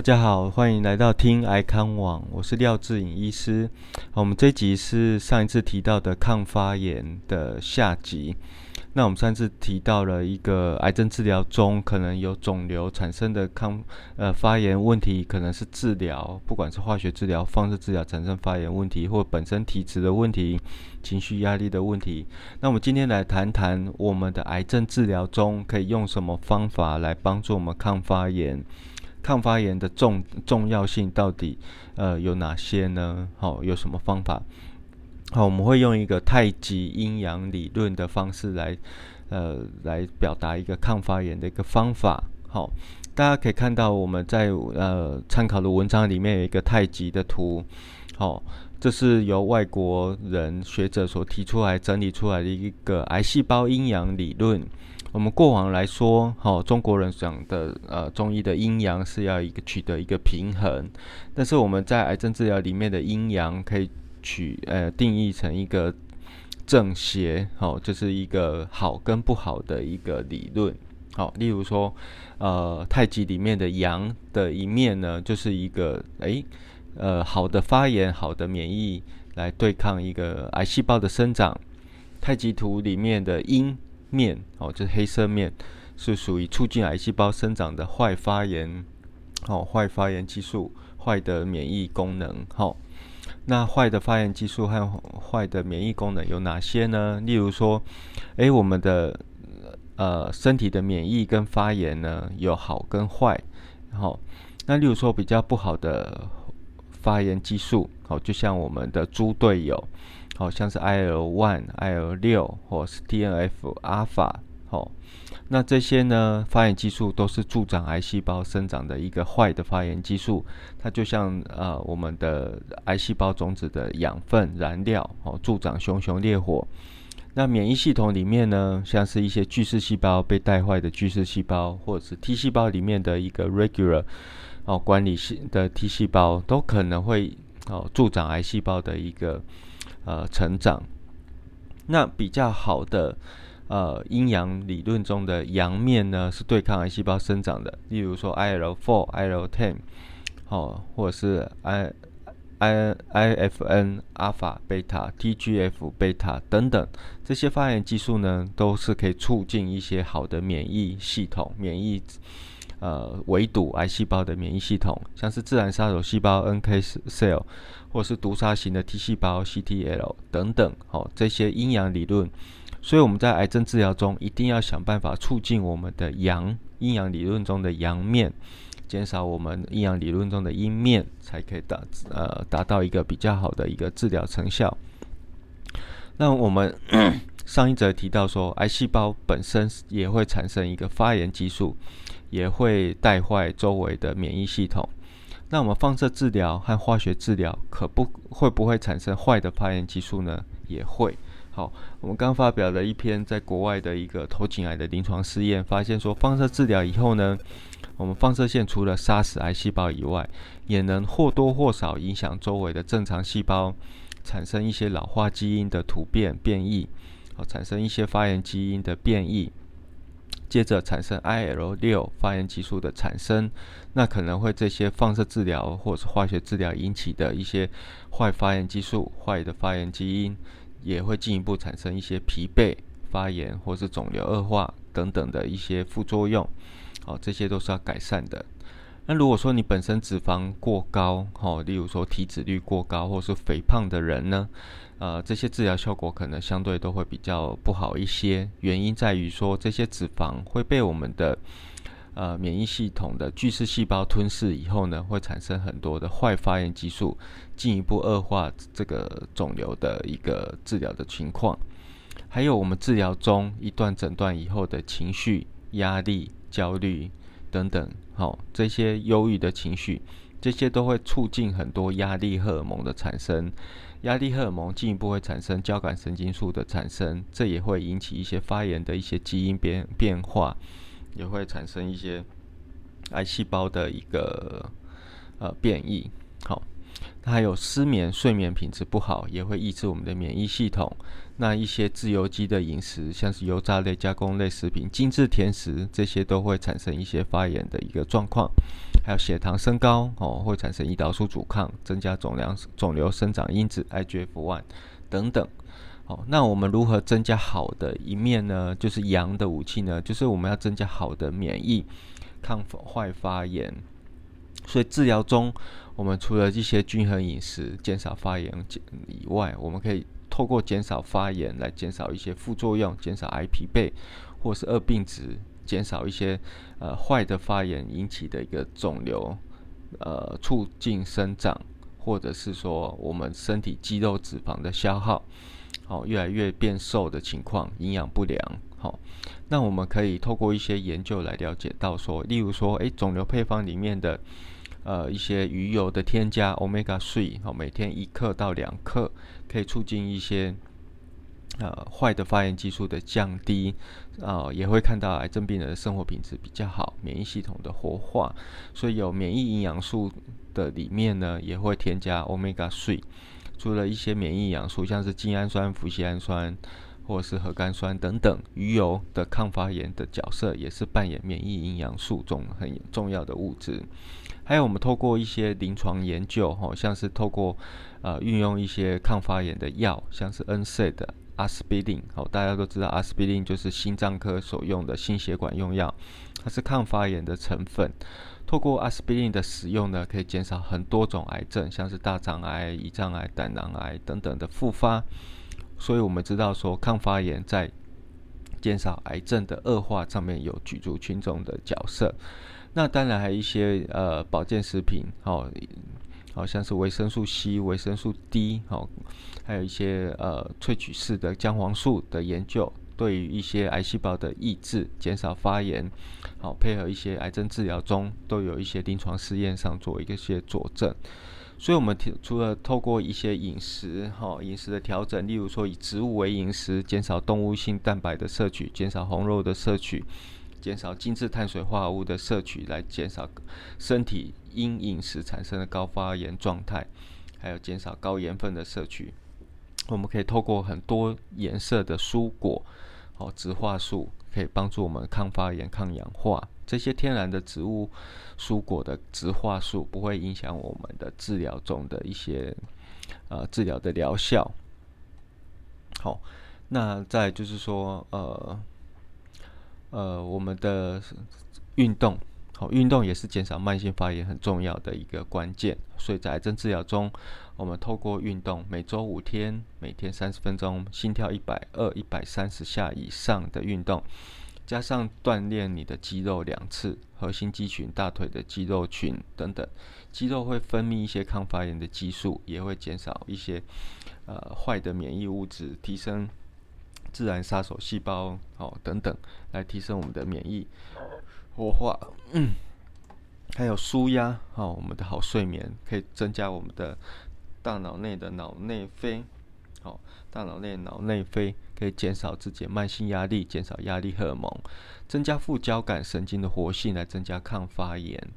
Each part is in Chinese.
大家好，欢迎来到听癌康网，我是廖志颖医师。我们这集是上一次提到的抗发炎的下集。那我们上次提到了一个癌症治疗中可能有肿瘤产生的抗呃发炎问题，可能是治疗，不管是化学治疗、放射治疗产生发炎问题，或本身体质的问题、情绪压力的问题。那我们今天来谈谈我们的癌症治疗中可以用什么方法来帮助我们抗发炎。抗发炎的重重要性到底呃有哪些呢？好，有什么方法？好，我们会用一个太极阴阳理论的方式来呃来表达一个抗发炎的一个方法。好，大家可以看到我们在呃参考的文章里面有一个太极的图。好，这是由外国人学者所提出来整理出来的一个癌细胞阴阳理论。我们过往来说，好，中国人讲的呃中医的阴阳是要一个取得一个平衡，但是我们在癌症治疗里面的阴阳可以取呃定义成一个正邪，好，就是一个好跟不好的一个理论，好，例如说呃太极里面的阳的一面呢，就是一个诶呃好的发炎、好的免疫来对抗一个癌细胞的生长，太极图里面的阴。面哦，就是黑色面，是属于促进癌细胞生长的坏发炎，哦，坏发炎激素，坏的免疫功能，好，那坏的发炎激素和坏的免疫功能有哪些呢？例如说，诶，我们的呃身体的免疫跟发炎呢有好跟坏，好，那例如说比较不好的发炎激素，好，就像我们的猪队友。好像是 IL one、IL 六或是 TNF 阿法，好，那这些呢发炎激素都是助长癌细胞生长的一个坏的发炎激素，它就像呃我们的癌细胞种子的养分燃料，哦，助长熊熊烈火。那免疫系统里面呢，像是一些巨噬细胞被带坏的巨噬细胞，或者是 T 细胞里面的一个 regular 哦管理系的 T 细胞，都可能会哦助长癌细胞的一个。呃，成长。那比较好的呃阴阳理论中的阳面呢，是对抗癌细胞生长的。例如说，IL four、IL ten，哦，或者是 I I IFN 阿尔法、贝塔、TGF 贝塔等等这些发炎激素呢，都是可以促进一些好的免疫系统、免疫呃围堵癌细胞的免疫系统，像是自然杀手细胞 NK cell。或是毒杀型的 T 细胞 CTL 等等，好这些阴阳理论，所以我们在癌症治疗中一定要想办法促进我们的阳阴阳理论中的阳面，减少我们阴阳理论中的阴面，才可以达呃达到一个比较好的一个治疗成效。那我们上一则提到说，癌细胞本身也会产生一个发炎激素，也会带坏周围的免疫系统。那我们放射治疗和化学治疗可不会不会产生坏的发炎激素呢？也会。好，我们刚发表了一篇在国外的一个头颈癌的临床试验，发现说放射治疗以后呢，我们放射线除了杀死癌细胞以外，也能或多或少影响周围的正常细胞，产生一些老化基因的突变变异，好，产生一些发炎基因的变异。接着产生 IL 六发炎激素的产生，那可能会这些放射治疗或者是化学治疗引起的一些坏发炎激素、坏的发炎基因，也会进一步产生一些疲惫、发炎或是肿瘤恶化等等的一些副作用。好，这些都是要改善的。那如果说你本身脂肪过高，哦，例如说体脂率过高或是肥胖的人呢？呃，这些治疗效果可能相对都会比较不好一些，原因在于说这些脂肪会被我们的呃免疫系统的巨噬细胞吞噬以后呢，会产生很多的坏发炎激素，进一步恶化这个肿瘤的一个治疗的情况。还有我们治疗中一段诊断以后的情绪、压力、焦虑等等，好，这些忧郁的情绪，这些都会促进很多压力荷尔蒙的产生。压力荷尔蒙进一步会产生交感神经素的产生，这也会引起一些发炎的一些基因变变化，也会产生一些癌细胞的一个呃变异。好，还有失眠、睡眠品质不好，也会抑制我们的免疫系统。那一些自由基的饮食，像是油炸类、加工类食品、精致甜食，这些都会产生一些发炎的一个状况。还有血糖升高哦，会产生胰岛素阻抗，增加肿瘤肿瘤生长因子 IGF-1 等等。哦，那我们如何增加好的一面呢？就是阳的武器呢，就是我们要增加好的免疫，抗坏发炎。所以治疗中，我们除了一些均衡饮食、减少发炎以外，我们可以透过减少发炎来减少一些副作用，减少癌疲惫或是恶病值，减少一些呃坏的发炎引起的一个肿瘤，呃促进生长，或者是说我们身体肌肉脂肪的消耗。哦，越来越变瘦的情况，营养不良。好，那我们可以透过一些研究来了解到，说，例如说，诶，肿瘤配方里面的，呃，一些鱼油的添加，omega three，好，每天一克到两克，可以促进一些，呃，坏的发炎激素的降低，啊，也会看到癌症病人的生活品质比较好，免疫系统的活化。所以有免疫营养素的里面呢，也会添加 omega three。除了一些免疫营养素，像是精氨酸、脯氨酸，或是核苷酸等等，鱼油的抗发炎的角色也是扮演免疫营养素中很重要的物质。还有我们透过一些临床研究，哈，像是透过呃运用一些抗发炎的药，像是 NSA 的阿司匹林，好，大家都知道阿司匹林就是心脏科所用的心血管用药，它是抗发炎的成分。透过阿司匹林的使用呢，可以减少很多种癌症，像是大肠癌、胰脏癌、胆囊癌等等的复发。所以，我们知道说抗发炎在减少癌症的恶化上面有举足轻重的角色。那当然还有一些呃保健食品，好，好像是维生素 C、维生素 D，好，还有一些呃萃取式的姜黄素的研究。对于一些癌细胞的抑制、减少发炎，好配合一些癌症治疗中，都有一些临床试验上做一些佐证。所以，我们除了透过一些饮食，哈饮食的调整，例如说以植物为饮食，减少动物性蛋白的摄取，减少红肉的摄取，减少精致碳水化合物的摄取，来减少身体因饮食产生的高发炎状态，还有减少高盐分的摄取。我们可以透过很多颜色的蔬果。哦，植化素可以帮助我们抗发炎、抗氧化。这些天然的植物蔬果的植化素不会影响我们的治疗中的一些呃治疗的疗效。好，那再就是说，呃呃，我们的运动。好，运动也是减少慢性发炎很重要的一个关键。所以在癌症治疗中，我们透过运动，每周五天，每天三十分钟，心跳一百二、一百三十下以上的运动，加上锻炼你的肌肉两次，核心肌群、大腿的肌肉群等等，肌肉会分泌一些抗发炎的激素，也会减少一些呃坏的免疫物质，提升自然杀手细胞哦等等，来提升我们的免疫。活化，嗯，还有舒压，哦，我们的好睡眠可以增加我们的大脑内的脑内啡，好，大脑内脑内啡可以减少自己慢性压力，减少压力荷尔蒙，增加副交感神经的活性，来增加抗发炎。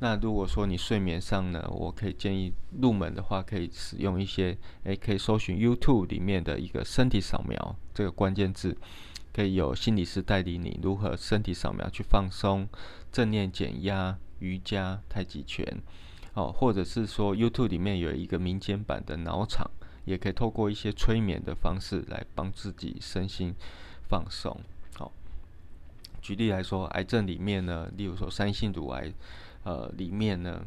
那如果说你睡眠上呢，我可以建议入门的话，可以使用一些，诶，可以搜寻 YouTube 里面的一个身体扫描这个关键字。可以有心理师带领你如何身体扫描去放松、正念减压、瑜伽、太极拳，哦，或者是说 YouTube 里面有一个民间版的脑场，也可以透过一些催眠的方式来帮自己身心放松。好，举例来说，癌症里面呢，例如说三性乳癌，呃，里面呢。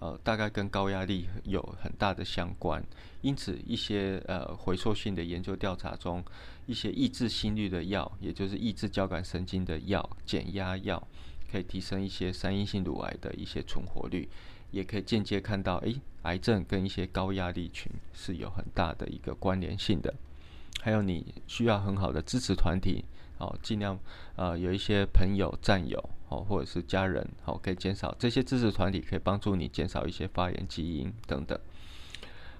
呃，大概跟高压力有很大的相关，因此一些呃回溯性的研究调查中，一些抑制心率的药，也就是抑制交感神经的药、减压药，可以提升一些三阴性乳癌的一些存活率，也可以间接看到，诶，癌症跟一些高压力群是有很大的一个关联性的。还有你需要很好的支持团体，哦，尽量呃有一些朋友、战友。哦，或者是家人，好，可以减少这些支持团体，可以帮助你减少一些发炎基因等等。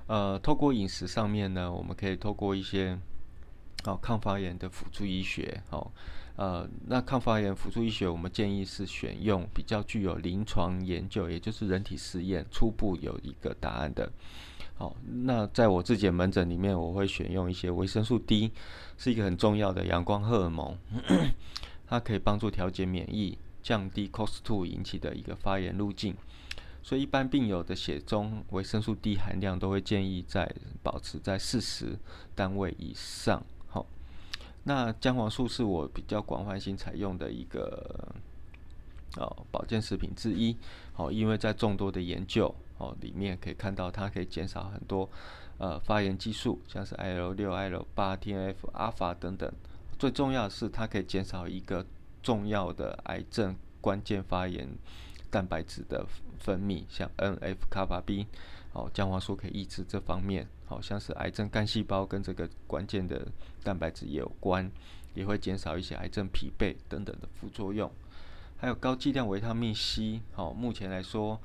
呃，透过饮食上面呢，我们可以透过一些哦抗发炎的辅助医学，哦，呃，那抗发炎辅助医学，我们建议是选用比较具有临床研究，也就是人体实验初步有一个答案的。好，那在我自己的门诊里面，我会选用一些维生素 D，是一个很重要的阳光荷尔蒙，它可以帮助调节免疫。降低 COX-2 引起的一个发炎路径。所以，一般病友的血中维生素 D 含量都会建议在保持在四十单位以上。好，那姜黄素是我比较广泛性采用的一个哦保健食品之一。好，因为在众多的研究哦里面可以看到，它可以减少很多呃发炎激素，像是 IL 六、IL 八、TNF、阿法等等。最重要的是，它可以减少一个重要的癌症关键发炎。蛋白质的分泌，像 NF 卡巴 B，哦，姜黄素可以抑制这方面，好像是癌症干细胞跟这个关键的蛋白质也有关，也会减少一些癌症疲惫等等的副作用。还有高剂量维他命 C，好，目前来说，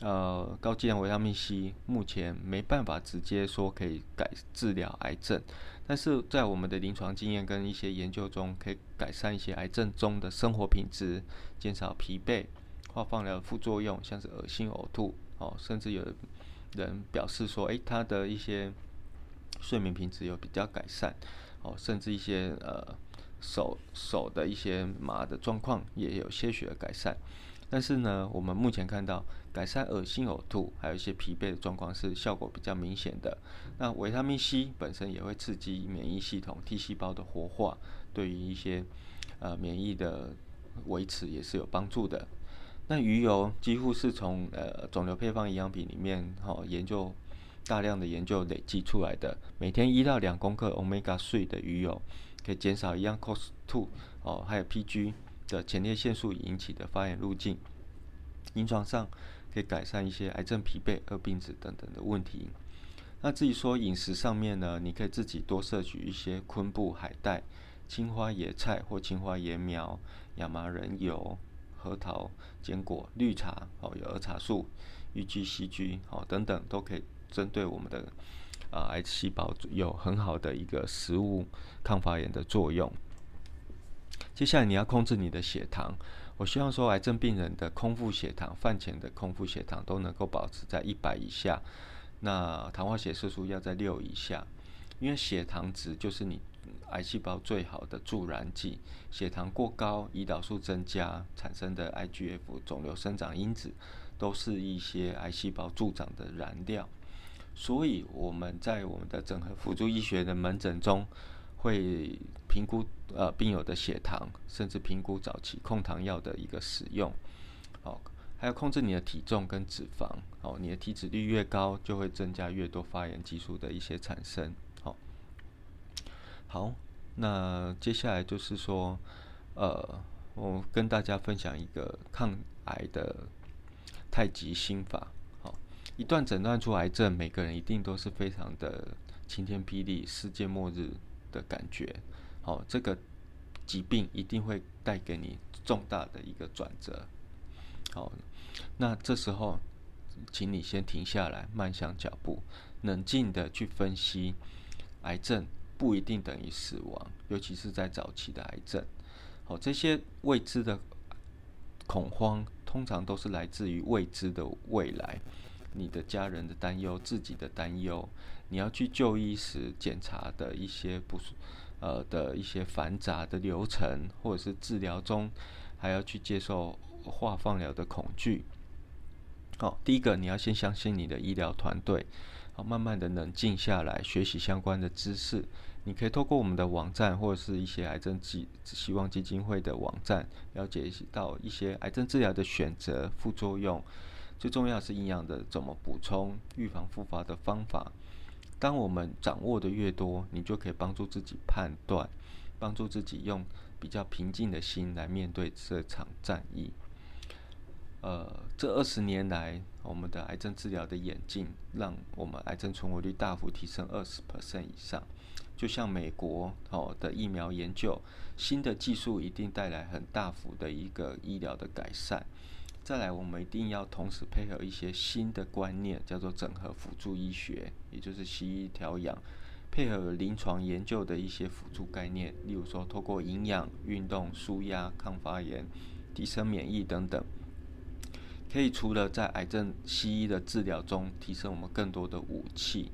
呃，高剂量维他命 C 目前没办法直接说可以改治疗癌症，但是在我们的临床经验跟一些研究中，可以改善一些癌症中的生活品质，减少疲惫。化放疗副作用，像是恶心、呕吐，哦，甚至有人表示说，诶，他的一些睡眠品质有比较改善，哦，甚至一些呃手手的一些麻的状况也有些许的改善。但是呢，我们目前看到改善恶心、呕吐，还有一些疲惫的状况是效果比较明显的。那维他命 C 本身也会刺激免疫系统 T 细胞的活化，对于一些呃免疫的维持也是有帮助的。那鱼油几乎是从呃肿瘤配方营养品里面哈研究大量的研究累积出来的，每天一到两公克 omega three 的鱼油可以减少一样 cos two 哦，还有 PG 的前列腺素引起的发炎路径，临床上可以改善一些癌症疲惫、二病子等等的问题。那至于说饮食上面呢，你可以自己多摄取一些昆布、海带、青花野菜或青花椰苗、亚麻仁油。核桃、坚果、绿茶，哦，有儿茶素、玉菊、细菌，哦等等，都可以针对我们的啊癌细胞有很好的一个食物抗发炎的作用。接下来你要控制你的血糖，我希望说癌症病人的空腹血糖、饭前的空腹血糖都能够保持在一百以下，那糖化血色素要在六以下，因为血糖值就是你。癌细胞最好的助燃剂，血糖过高、胰岛素增加产生的 IGF 肿瘤生长因子，都是一些癌细胞助长的燃料。所以我们在我们的整合辅助医学的门诊中，会评估呃病友的血糖，甚至评估早期控糖药的一个使用。哦，还有控制你的体重跟脂肪。哦，你的体脂率越高，就会增加越多发炎激素的一些产生。哦好，那接下来就是说，呃，我跟大家分享一个抗癌的太极心法。一旦诊断出癌症，每个人一定都是非常的晴天霹雳、世界末日的感觉。好，这个疾病一定会带给你重大的一个转折。好，那这时候，请你先停下来，慢下脚步，冷静的去分析癌症。不一定等于死亡，尤其是在早期的癌症。好，这些未知的恐慌，通常都是来自于未知的未来。你的家人的担忧，自己的担忧，你要去就医时检查的一些不呃的一些繁杂的流程，或者是治疗中还要去接受化放疗的恐惧。好，第一个你要先相信你的医疗团队。好，慢慢的冷静下来，学习相关的知识。你可以透过我们的网站，或者是一些癌症基希望基金会的网站，了解到一些癌症治疗的选择、副作用。最重要是营养的怎么补充，预防复发的方法。当我们掌握的越多，你就可以帮助自己判断，帮助自己用比较平静的心来面对这场战役。呃，这二十年来，我们的癌症治疗的演进，让我们癌症存活率大幅提升二十 percent 以上。就像美国哦的疫苗研究，新的技术一定带来很大幅的一个医疗的改善。再来，我们一定要同时配合一些新的观念，叫做整合辅助医学，也就是西医调养，配合临床研究的一些辅助概念，例如说，透过营养、运动、舒压、抗发炎、提升免疫等等。可以除了在癌症西医的治疗中提升我们更多的武器，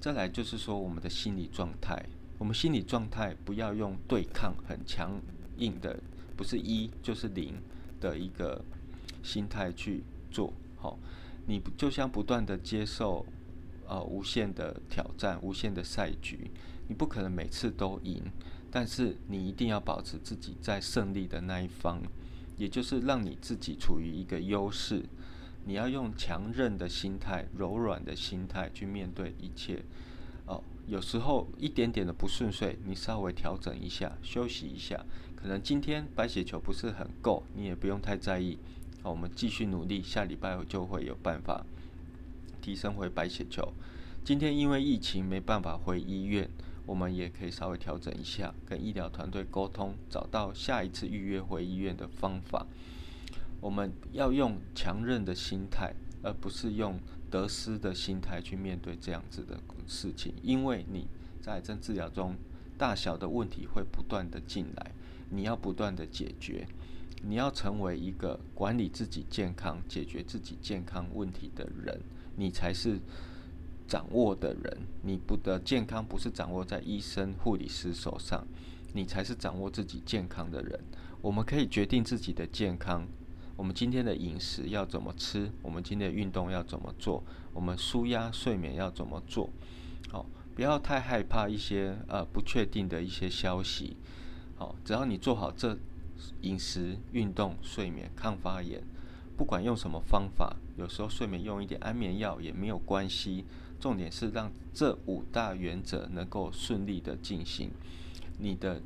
再来就是说我们的心理状态，我们心理状态不要用对抗很强硬的不是一就是零的一个心态去做。好，你就像不断的接受呃无限的挑战、无限的赛局，你不可能每次都赢，但是你一定要保持自己在胜利的那一方，也就是让你自己处于一个优势。你要用强韧的心态、柔软的心态去面对一切。哦，有时候一点点的不顺遂，你稍微调整一下，休息一下。可能今天白血球不是很够，你也不用太在意。好，我们继续努力，下礼拜就会有办法提升回白血球。今天因为疫情没办法回医院，我们也可以稍微调整一下，跟医疗团队沟通，找到下一次预约回医院的方法。我们要用强韧的心态，而不是用得失的心态去面对这样子的事情。因为你在癌症治疗中，大小的问题会不断的进来，你要不断的解决。你要成为一个管理自己健康、解决自己健康问题的人，你才是掌握的人。你不的健康不是掌握在医生、护理师手上，你才是掌握自己健康的人。我们可以决定自己的健康。我们今天的饮食要怎么吃？我们今天的运动要怎么做？我们舒压睡眠要怎么做？好，不要太害怕一些呃不确定的一些消息。好，只要你做好这饮食、运动、睡眠、抗发炎，不管用什么方法，有时候睡眠用一点安眠药也没有关系。重点是让这五大原则能够顺利的进行，你的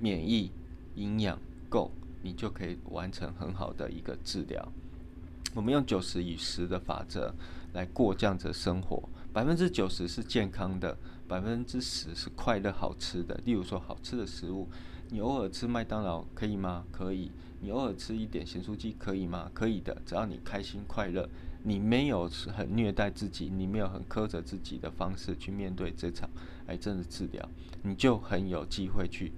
免疫营养够。你就可以完成很好的一个治疗。我们用九十与十的法则来过这样子的生活，百分之九十是健康的，百分之十是快乐好吃的。例如说，好吃的食物，你偶尔吃麦当劳可以吗？可以。你偶尔吃一点咸酥鸡可以吗？可以的。只要你开心快乐，你没有很虐待自己，你没有很苛责自己的方式去面对这场癌症的治疗，你就很有机会去。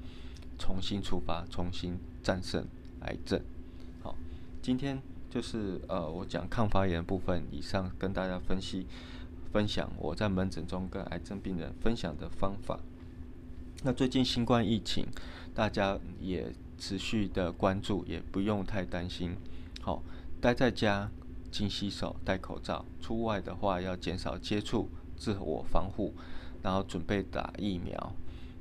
重新出发，重新战胜癌症。好，今天就是呃，我讲抗发炎部分，以上跟大家分析分享我在门诊中跟癌症病人分享的方法。那最近新冠疫情，大家也持续的关注，也不用太担心。好，待在家，勤洗手，戴口罩，出外的话要减少接触，自我防护，然后准备打疫苗。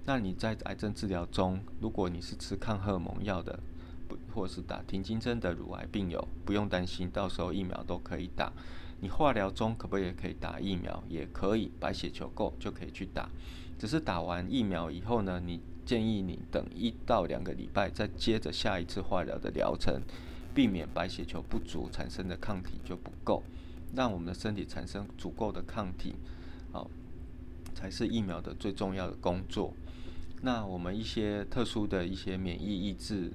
那你在癌症治疗中，如果你是吃抗荷尔蒙药的，不或是打停经针的乳癌病友，不用担心，到时候疫苗都可以打。你化疗中可不可以可以打疫苗？也可以，白血球够就可以去打。只是打完疫苗以后呢，你建议你等一到两个礼拜，再接着下一次化疗的疗程，避免白血球不足产生的抗体就不够，让我们的身体产生足够的抗体，好，才是疫苗的最重要的工作。那我们一些特殊的一些免疫抑制，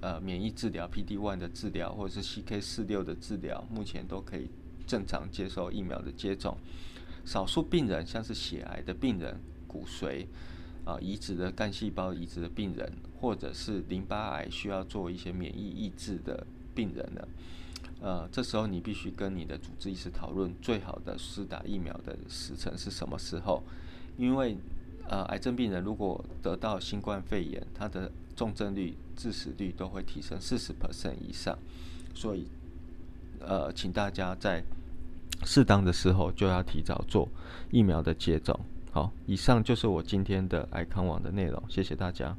呃，免疫治疗 PD one 的治疗，或者是 CK 四六的治疗，目前都可以正常接受疫苗的接种。少数病人，像是血癌的病人、骨髓啊移植的干细胞移植的病人，或者是淋巴癌需要做一些免疫抑制的病人呢，呃，这时候你必须跟你的主治医师讨论，最好的施打疫苗的时辰是什么时候，因为。呃，癌症病人如果得到新冠肺炎，他的重症率、致死率都会提升四十 percent 以上，所以，呃，请大家在适当的时候就要提早做疫苗的接种。好，以上就是我今天的爱康网的内容，谢谢大家。